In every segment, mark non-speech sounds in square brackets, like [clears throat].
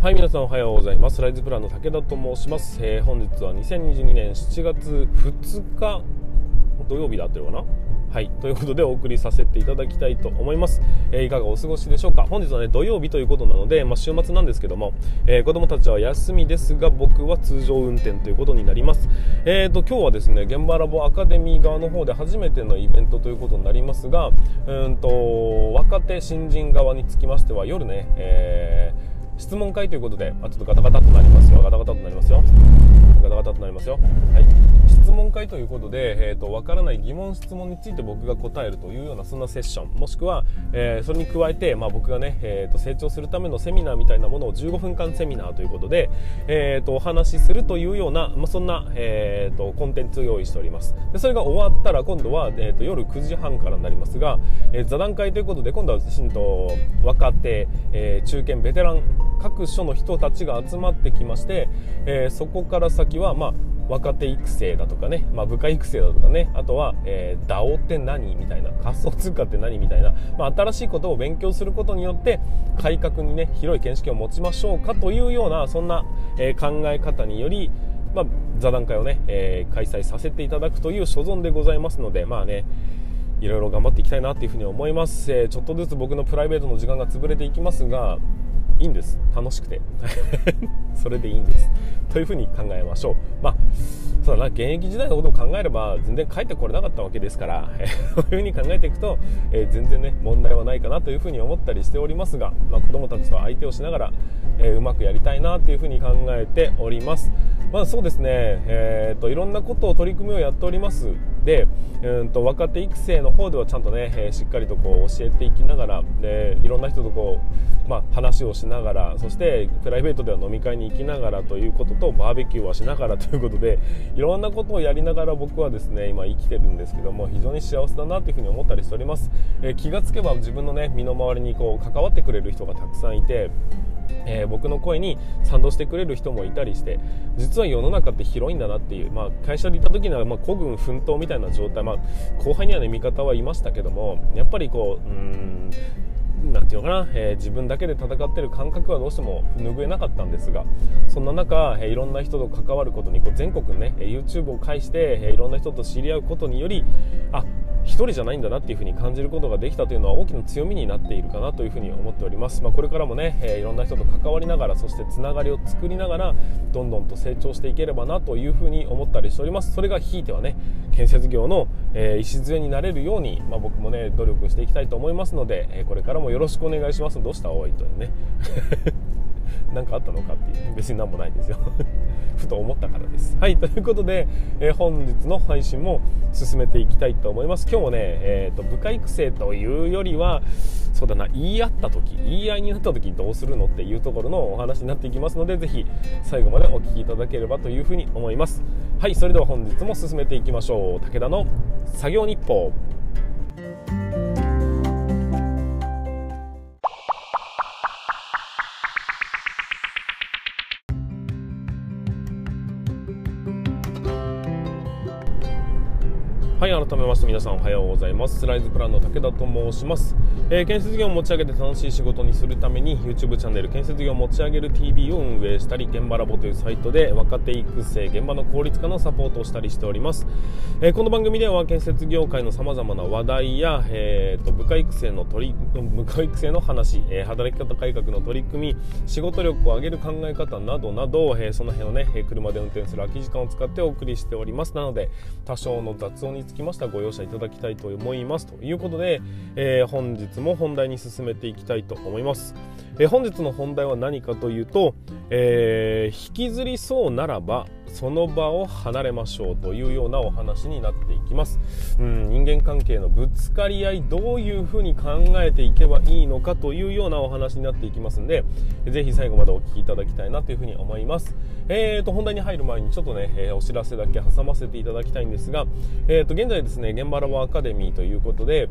はい、皆さんおはようございます。ライズプランの武田と申します。えー、本日は2022年7月2日土曜日であってるかな？はい、ということでお送りさせていただきたいと思います。えー、いかがお過ごしでしょうか？本日はね、土曜日ということなので、まあ、週末なんですけども、えー、子供たちは休みですが、僕は通常運転ということになります。えーと、今日はですね、現場ラボアカデミー側の方で初めてのイベントということになりますが、うんと、若手新人側につきましては、夜ね、えー質問会ということで、あ、ちょっとガタガタとなりますよ。ガタガタとなりますよ。ガタガタとなりますよ。会ということで、え、ー、と、わからない疑問、質問について僕が答えるというような、そんなセッション。もしくは、えー、それに加えて、まあ僕がね、え、ー、と、成長するためのセミナーみたいなものを15分間セミナーということで、えっ、と、お話しするというような、まあそんな、えっ、と、コンテンツを用意しております。で、それが終わったら、今度は、えっ、と、夜9時半からになりますが、え座談会ということで、今度は、しんと、若手、え中堅、ベテラン、各所の人たちが集まってきまして、えー、そこから先は、まあ、若手育成だとかね、まあ、部下育成だとかね、あとは、えー、DAO って何みたいな、仮想通貨って何みたいな、まあ、新しいことを勉強することによって、改革にね、広い見識を持ちましょうかというような、そんな、えー、考え方により、まあ、座談会をね、えー、開催させていただくという所存でございますので、まあね、いろいろ頑張っていきたいなっていうふに思います、えー、ちょっとずつ僕のプライベートの時間が潰れていきますがいいんです。楽しくて。[laughs] それでいいんです。というふうに考えましょう。まあそうだな。現役時代のことを考えれば全然帰ってこれなかったわけですから。[laughs] そういうふうに考えていくと、えー、全然ね問題はないかなというふうに思ったりしておりますが、まあ、子供たちと相手をしながら、えー、うまくやりたいなというふうに考えております。まあそうですね。えー、といろんなことを取り組みをやっております。で、うんと若手育成の方ではちゃんとね、えー、しっかりとこう教えていきながらでいろんな人とこう、まあ、話をしながらそしてプライベートでは飲み会に行きながらということとバーベキューはしながらということでいろんなことをやりながら僕はですね今生きてるんですけども非常に幸せだなというふうに思ったりしております、えー、気がつけば自分のね身の回りにこう関わってくれる人がたくさんいてえー、僕の声に賛同してくれる人もいたりして実は世の中って広いんだなっていう、まあ、会社でいた時にはま孤軍奮闘みたいな状態、まあ、後輩にはね味方はいましたけどもやっぱりこううんなていうのかな、えー、自分だけで戦ってる感覚はどうしても拭えなかったんですがそんな中、えー、いろんな人と関わることにこう全国ね YouTube を介して、えー、いろんな人と知り合うことによりあ1人じゃないんだなっていうふに感じることができたというのは大きな強みになっているかなというふに思っております、まあ、これからもね、えー、いろんな人と関わりながらそしてつながりを作りながらどんどんと成長していければなというふうに思ったりしております。それがひいてはね建設業の、えー、礎になれるように、まあ、僕もね努力していきたいと思いますので、えー、これからもよろしくお願いします。どうした？おいというね。何かあったのかっていう別に何もないんですよ。[laughs] ふと思ったからです。はいということで、えー、本日の配信も進めていきたいと思います。今日もね、えーと、部下育成というよりはそうだな言い合った時言い合いになった時にどうするのっていうところのお話になっていきますのでぜひ最後までお聞きいただければというふうに思います。はいそれでは本日も進めていきましょう。武田の作業日報。はい改めまして皆さんおはようございます。スライズプランの武田と申します、えー、建設業を持ち上げて楽しい仕事にするために YouTube チャンネル建設業を持ち上げる TV を運営したり現場ラボというサイトで若手育成現場の効率化のサポートをしたりしております、えー、この番組では建設業界の様々な話題や、えーと、部下育成の取り部下育成の話、えー、働き方改革の取り組み仕事力を上げる考え方などなど、えその辺をね車で運転する空き時間を使ってお送りしております。なので多少の雑音につきました。らご容赦いただきたいと思います。ということで、えー、本日も本題に進めていきたいと思います、えー、本日の本題は何かというと、えー、引きずりそうならばその場を離れましょうというようなお話になっきます、うん、人間関係のぶつかり合いどういうふうに考えていけばいいのかというようなお話になっていきますんでぜひ最後までお聞きいただきたいなというふうに思います。えーと本題に入る前にちょっとね、えー、お知らせだけ挟ませていただきたいんですが、えー、と現在ですね現場ラボアカデミーということで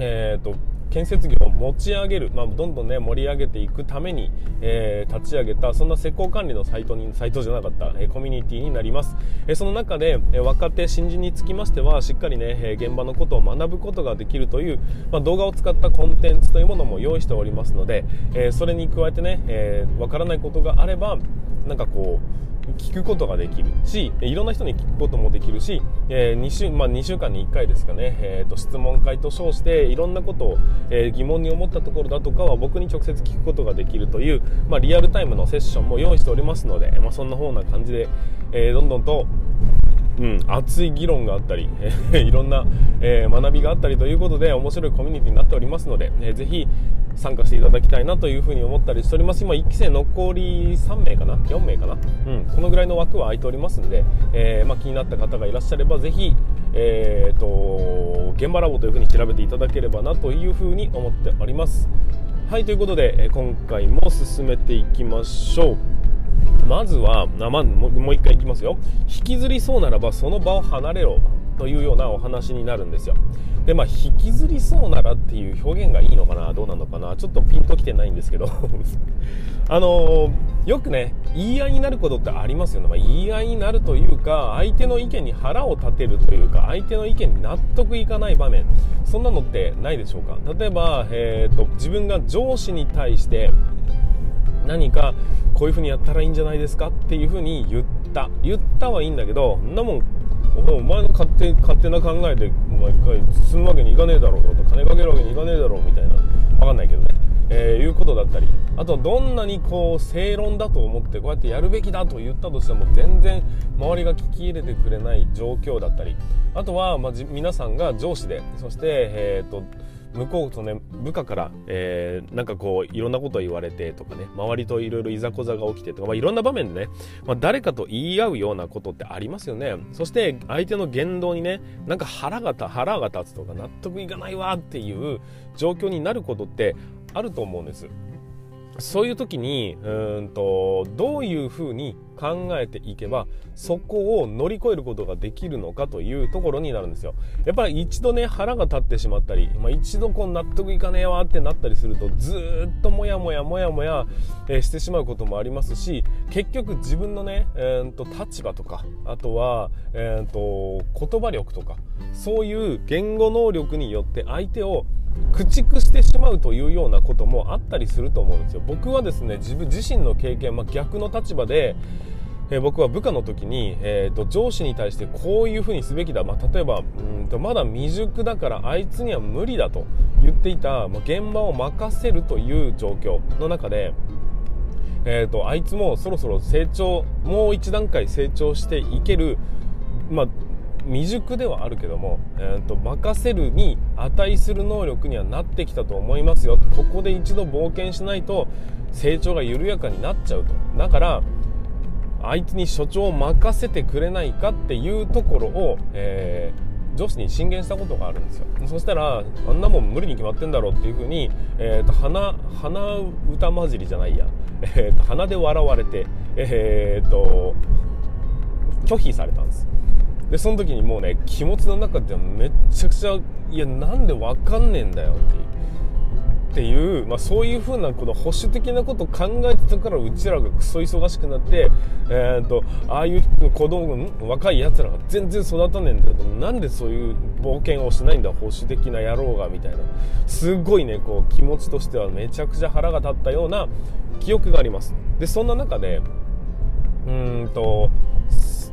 えーと建設業を持ち上げる、まあ、どんどんね盛り上げていくために、えー、立ち上げたそんな施工管理のサイトにサイトじゃなかった、え、コミュニティになります、え、その中で、え若手新人につきましてはしっかりね、え現場のことを学ぶことができるという、まあ、動画を使ったコンテンツというものも用意しておりますので、えそれに加えてね、えー、分からないことがあればなんかこう聞くことができるしいろんな人に聞くこともできるし、えー、2, 週まあ、2週間に1回ですかね、えーと、質問会と称していろんなことを、えー、疑問に思ったところだとかは僕に直接聞くことができるという、まあ、リアルタイムのセッションも用意しておりますので、まあ、そんな方な感じで、えー、どんどんとうん、熱い議論があったり、[laughs] いろんな、えー、学びがあったりということで面白いコミュニティになっておりますので、えー、ぜひ参加していただきたいなというふうに思ったりしております。今1期生残り3名かな？4名かな、うん、このぐらいの枠は空いておりますんで、えー、まあ、気になった方がいらっしゃればぜひ、えーと、現場ラボというふうに調べていただければなというふうに思っております。はいということで今回も進めていきましょう。まずは、ま、もう一回いきますよ。引きずりそうならばその場を離れろというようなお話になるんですよ。でまあ引きずりそうならっていう表現がいいのかなどうなのかなちょっとピンときてないんですけど。[laughs] あのー、よくね言い合いになることってありますよね、まあ、言い合いになるというか相手の意見に腹を立てるというか相手の意見に納得いかない場面。そんなのってないでしょうか。例えば、えーと、と自分が上司に対して何かこういう風にやったらいいんじゃないですかっていう風に言った。言ったはいいんだけどそんなもんお前の勝手勝手な考えでお前進むわけにいかねえだろうとか金かけるわけにいかねえだろうみたいな分かんないけどね、えー、いうことだったりあとはどんなにこう正論だと思ってこうやってやるべきだと言ったとしても全然周りが聞き入れてくれない状況だったりあとは、まあ、皆さんが上司でそして、えーと向こうとね部下から、えー、なんかこういろんなことを言われてとかね周りといろいろいざこざが起きてとか、まあ、いろんな場面でね、まあ、誰かと言い合うようなことってありますよね。そして相手の言動にねなんか腹が腹が立つとか納得いかないわっていう状況になることってあると思うんです。そういう時にうんとどういうふうに考えていけばそこを乗り越えることができるのかというところになるんですよ。やっぱり一度ね腹が立ってしまったり、まあ、一度こう納得いかねえわってなったりするとずっとモヤモヤモヤモヤ、えー、してしまうこともありますし結局自分のね、えー、と立場とかあとは、えー、と言葉力とかそういう言語能力によって相手を駆逐してしまうというようなこともあったりすると思うんですよ。僕はですね自分自身の経験、まあ、逆の立場で、え、僕は部下の時に、えーと、上司に対してこういうふうにすべきだ、まあ、例えばうんとまだ未熟だからあいつには無理だと言っていた、まあ、現場を任せるという状況の中でえーと、あいつもそろそろ成長もう一段階成長していける、まあ、未熟ではあるけども、えーと、任せるに値する能力にはなってきたと思いますよ。ここで一度冒険しないと成長が緩やかになっちゃうと。だからあいつに所長を任せてくれないかっていうところを、えー、上司に進言したことがあるんですよ。そしたらあんなもん無理に決まってんだろうっていうふうに、えーと、鼻鼻歌混じりじゃないや、えーと、鼻で笑われて、えーと拒否されたんです。でその時にもうね気持ちの中ではめっちゃくちゃいやなんでわかんねえんだよっていう。っていう、まあ、そういうふうなこの保守的なことを考えてたからうちらがクソ忙しくなって、えーと、ああいう子供若いやつらが全然育たねえんだよなんでそういう冒険をしないんだ保守的な野郎がみたいな。すごいねこう気持ちとしてはめちゃくちゃ腹が立ったような記憶があります。でそんな中でうーんと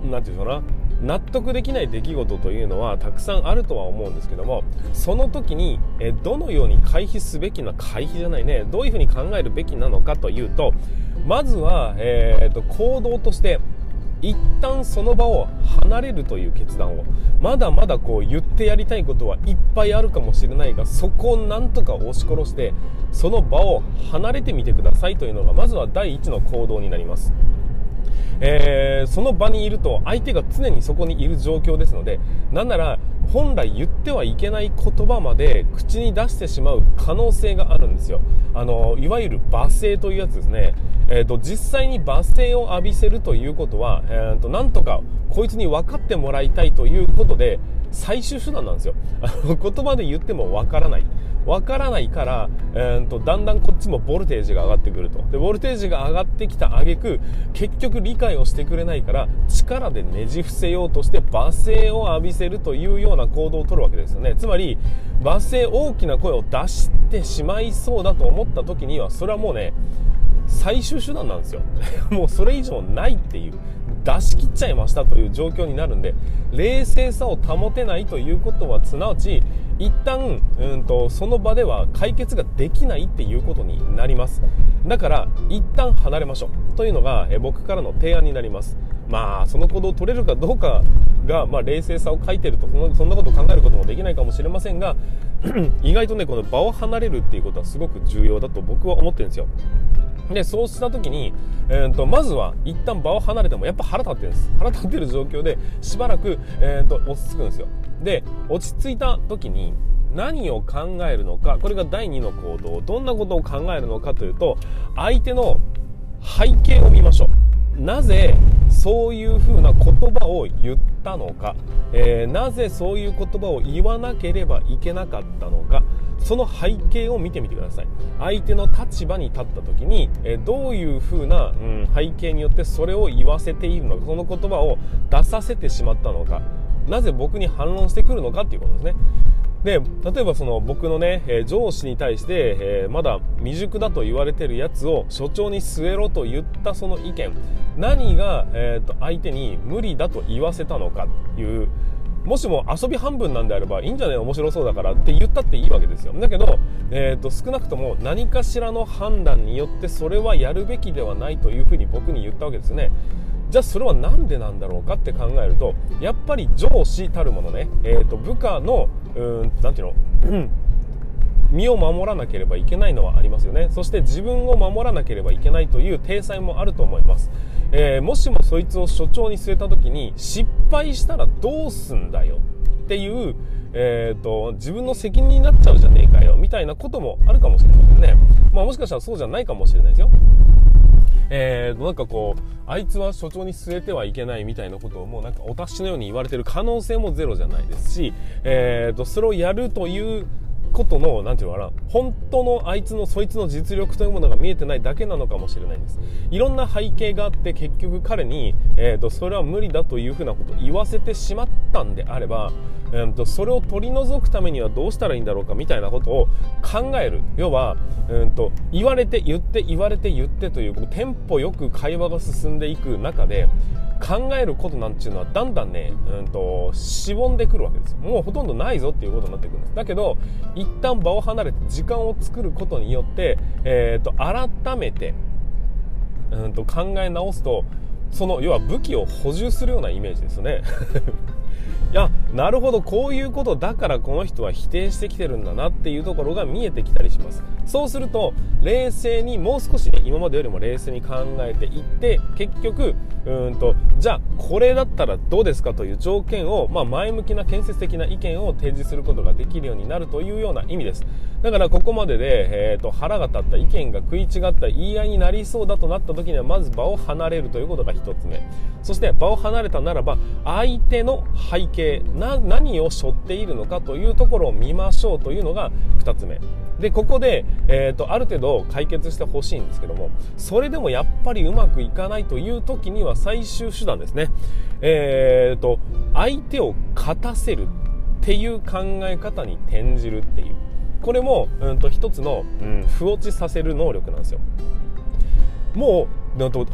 何て言うかな。納得できない出来事というのはたくさんあるとは思うんですけどもその時にえどのように回避すべきな回避じゃないねどういうふうに考えるべきなのかというとまずは、えーと、行動として一旦その場を離れるという決断をまだまだこう言ってやりたいことはいっぱいあるかもしれないがそこをなんとか押し殺してその場を離れてみてくださいというのがまずは第一の行動になります。えー、その場にいると相手が常にそこにいる状況ですのでなんなら本来言ってはいけない言葉まで口に出してしまう可能性があるんですよ。あのいわゆる罵声というやつですね、えーと、実際に罵声を浴びせるということは、えーと、なんとかこいつに分かってもらいたいということで最終手段なんですよ。言葉で言ってもわからない。わからないから、えーと、だんだんこっちもボルテージが上がってくると。でボルテージが上がってきた挙句結局理解をしてくれないから力でねじ伏せようとして罵声を浴びせるというような行動をとるわけですよね。つまり罵声大きな声を出してしまいそうだと思った時にはそれはもうね最終手段なんですよ。[laughs] もうそれ以上ないっていう。出し切っちゃいましたという状況になるんで冷静さを保てないということはすなわち一旦うんとその場では解決ができないっていうことになります。だから一旦離れましょうというのがえ僕からの提案になります。まあその行動を取れるかどうかが、まあ、冷静さを書いてるとそのそんなことを考えることもできないかもしれませんが [clears throat] 意外とねこの場を離れるっていうことはすごく重要だと僕は思ってるんですよ。で、そうした時に、えーと、まずは一旦場を離れてもやっぱ腹立ってるんです。腹立ってる状況でしばらく、えーと、落ち着くんですよ。で、落ち着いた時に何を考えるのか、これが第2の行動、どんなことを考えるのかというと、相手の背景を見ましょう。なぜそういうふうな言葉を言ったのか、えー、なぜそういう言葉を言わなければいけなかったのか、その背景を見てみてください。相手の立場に立った時に、えどういう風な、うん、背景によってそれを言わせているのか。その言葉を出させてしまったのか。なぜ僕に反論してくるのかっていうことですね。で例えばその僕のね、え上司に対して、えー、まだ未熟だと言われてるやつを所長に据えろと言ったその意見。何が、えーと相手に無理だと言わせたのかという。もしも遊び半分なんであればいいんじゃない面白そうだからって言ったっていいわけですよ。だけど、えーと、少なくとも何かしらの判断によってそれはやるべきではないというふうに僕に言ったわけですよね。じゃあそれは何でなんだろうかって考えるとやっぱり上司たるものね、えーと、部下のうんなんていうの身を守らなければいけないのはありますよね。そして自分を守らなければいけないという体裁もあると思います。えー、もしもそいつを所長に据えた時に失敗したらどうすんだよ？っていう、えーと、自分の責任になっちゃうじゃねえかよ？みたいなこともあるかもしれませんね、まあ、もしかしたらそうじゃないかもしれないですよ。えー、なんかこうあいつは所長に据えてはいけないみたいなことをもうなんかお達しのように言われてる可能性もゼロじゃないですし、えーとそれをやるということの、なんていうのかな、本当のあいつのそいつの実力というものが見えてないだけなのかもしれないんです。いろんな背景があって結局彼に、えーと、それは無理だというふうなことを言わせてしまったんであれば、えーと、それを取り除くためにはどうしたらいいんだろうかみたいなことを考える。要は、えーと、言われて言って言われて言ってというテンポよく会話が進んでいく中で、考えることなんていうのはだんだんね、うんと、しぼんでくるわけですよ。もうほとんどないぞっていうことになってくるんです。だけど、一旦場を離れて時間を作ることによって、えーと、改めて、うんと考え直すと、その要は武器を補充するようなイメージですね。いやなるほどこういうことだからこの人は否定してきてるんだなっていうところが見えてきたりします。そうすると冷静にもう少しね今までよりも冷静に考えていって結局うんとじゃあこれだったらどうですかという条件を、まあ、前向きな建設的な意見を提示することができるようになるというような意味です。だからここまでで、えーと、腹が立った意見が食い違った言い合いになりそうだとなった時にはまず場を離れるということが1つ目。そして場を離れたならば相手の背景何を背負っているのかというところを見ましょうというのが2つ目。でここで、えーと、ある程度解決してほしいんですけどもそれでもやっぱりうまくいかないという時には最終手段ですね、えーと、相手を勝たせるっていう考え方に転じるっていう。これも、うんと、一つの、うん、不落ちさせる能力なんですよ。もう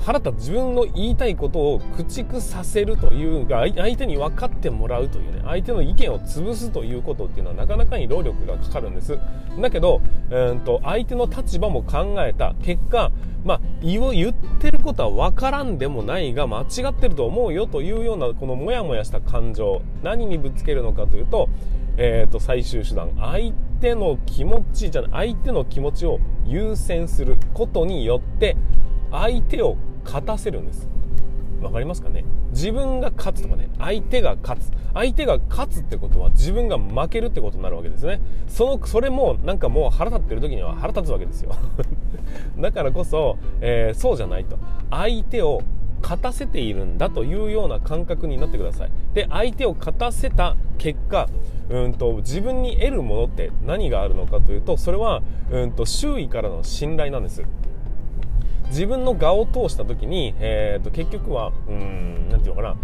腹立自分の言いたいことを駆逐させるというが相手に分かってもらうというね相手の意見を潰すということっていうのはなかなかに労力がかかるんです。だけど、うんと相手の立場も考えた結果まあ、言ってることは分からんでもないが間違ってると思うよというようなこのモヤモヤした感情何にぶつけるのかというと,、えー、と最終手段。相手の気持ちじゃない相手の気持ちを優先することによって相手を勝たせるんです。わかりますかね？自分が勝つとかね相手が勝つ。相手が勝つってことは自分が負けるってことになるわけですね。そのそれもなんかもう腹立ってる時には腹立つわけですよ。[laughs] だからこそ、えー、そうじゃないと。相手を勝たせているんだというような感覚になってください。で相手を勝たせた結果うんと自分に得るものって何があるのかというとそれはうんと周囲からの信頼なんです。自分の我を通した時に、えー、と結局はうんなんていうのかな。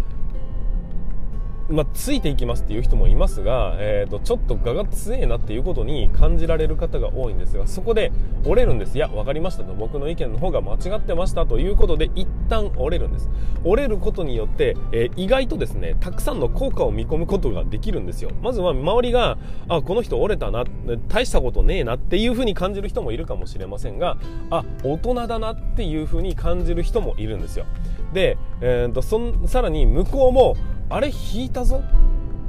まあ、ついていきますっていう人もいますが、えーと、ちょっと我が強えなっていうことに感じられる方が多いんですがそこで折れるんです。いや分かりましたと。僕の意見の方が間違ってましたということで一旦折れるんです。折れることによって、えー、意外とですねたくさんの効果を見込むことができるんですよ。まずは周りがあこの人折れたな大したことねえなっていう風に感じる人もいるかもしれませんがあ大人だなっていう風に感じる人もいるんですよ。で、えーと、そさらに向こうもあれ引いたぞ？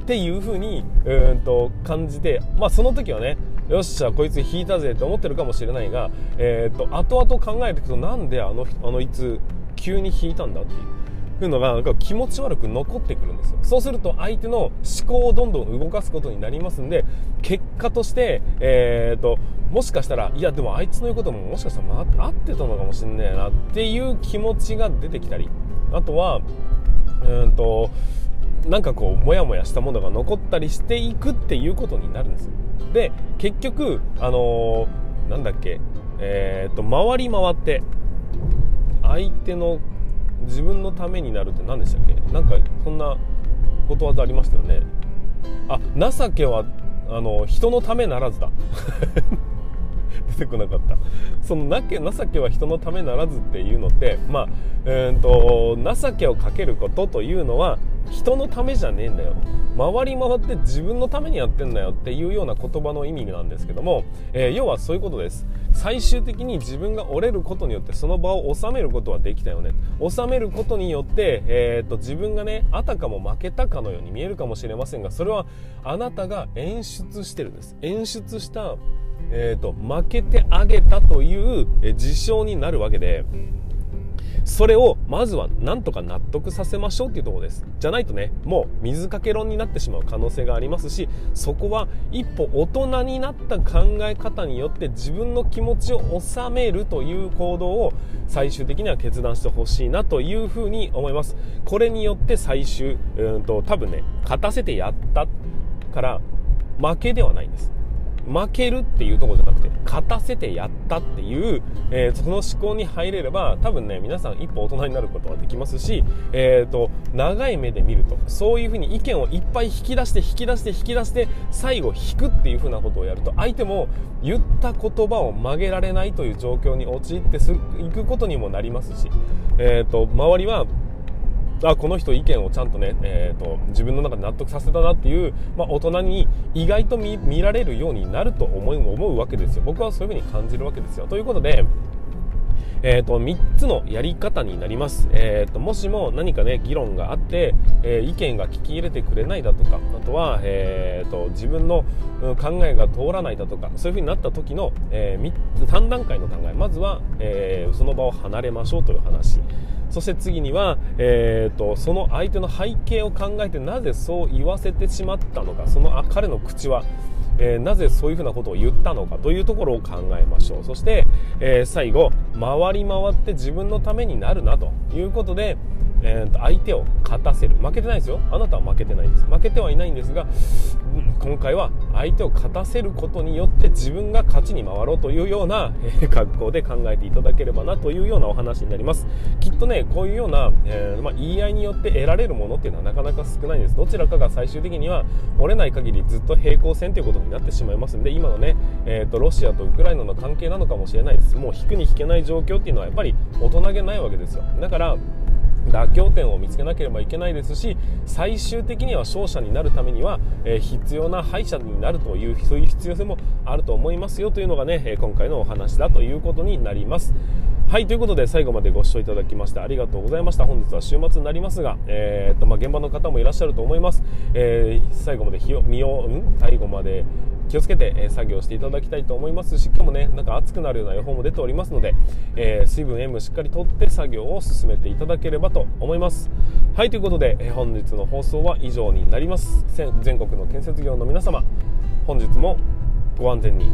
っていう風にうんと感じて、まあ、その時はねよっしゃこいつ引いたぜって思ってるかもしれないが、えーと、後々考えていくとなんであのあのいつ急に引いたんだっていう。いうのがなんか気持ち悪く残ってくるんですよそうすると相手の思考をどんどん動かすことになりますんで結果として、えーと、もしかしたらいやでもあいつの言うことももしかしたらま合ってたのかもしんねえなっていう気持ちが出てきたりあとはうんとなんかこうモヤモヤしたものが残ったりしていくっていうことになるんですで結局あのー、なんだっけえー、っと回り回って相手の自分のためになるって何でしたっけ？なんかそんなことわざありましたよね。あ情けはあの人のためならずだ。[laughs] 出てこなかった。そのなけ情けは人のためならずっていうのってまあ、えーと、情けをかけることというのは人のためじゃねえんだよ。回り回って自分のためにやってんだよっていうような言葉の意味なんですけども、えー、要はそういうことです。最終的に自分が折れることによってその場を収めることはできたよね。収めることによって、えーと、自分がねあたかも負けたかのように見えるかもしれませんがそれはあなたが演出してるんです。演出したえーと、負けてあげたという事象になるわけでそれをまずはなんとか納得させましょうっていうところです。じゃないとねもう水かけ論になってしまう可能性がありますしそこは一歩大人になった考え方によって自分の気持ちを収めるという行動を最終的には決断してほしいなというふうに思います。これによって最終うんと多分ね勝たせてやったから負けではないんです。負けるっていうとこじゃなくて勝たせてやったっていう、えー、その思考に入れれば多分ね皆さん一歩大人になることができますし、えーと、長い目で見るとそういうふうに意見をいっぱい引き出して引き出して引き出して最後引くっていうふうなことをやると相手も言った言葉を曲げられないという状況に陥っていくことにもなりますし、えーと周りはあこの人意見をちゃんとね、えーと、自分の中で納得させたなっていう、まあ、大人に意外と見られるようになると思う思うわけですよ。僕はそういうふうに感じるわけですよ。ということでえーと、3つのやり方になります、えーと、もしも何かね議論があって、えー、意見が聞き入れてくれないだとかあとは、えーと、自分の考えが通らないだとかそういう風になった時の、えー、3段階の考え。まずは、えー、その場を離れましょうという話。そして次には、えーと、その相手の背景を考えてなぜそう言わせてしまったのかそのあ彼の口は、えー、なぜそういうふうなことを言ったのかというところを考えましょう。そして、えー、最後回り回って自分のためになるなということで、えー、と相手を勝たせる。負けてないですよ。あなたは負けてないです。負けてはいないんですが、今回は相手を勝たせることによって自分が勝ちに回ろうというような、えー、格好で考えていただければなというようなお話になります。きっとねこういうような、えー、まあ、言い合いによって得られるものっていうのはなかなか少ないんです。どちらかが最終的には折れない限りずっと平行線ということになってしまいますんで今のね、えーと、ロシアとウクライナの関係なのかもしれないです。もう引くに引けない状況っていうのはやっぱり大人げないわけですよ。だから妥協点を見つけなければいけないですし最終的には勝者になるためには、え、必要な敗者になるというそういう必要性もあると思いますよというのがね、今回のお話だということになります。はいということで最後までご視聴いただきましてありがとうございました。本日は週末になりますが、えーとまあ、現場の方もいらっしゃると思います、えー、最後まで日を、うん、最後まで気をつけて、作業していただきたいと思います。し今日もねなんか暑くなるような予報も出ておりますので、えー、水分塩分しっかりとって作業を進めていただければと思います。はいということで、え本日の放送は以上になります。全国の建設業の皆様本日もご安全に。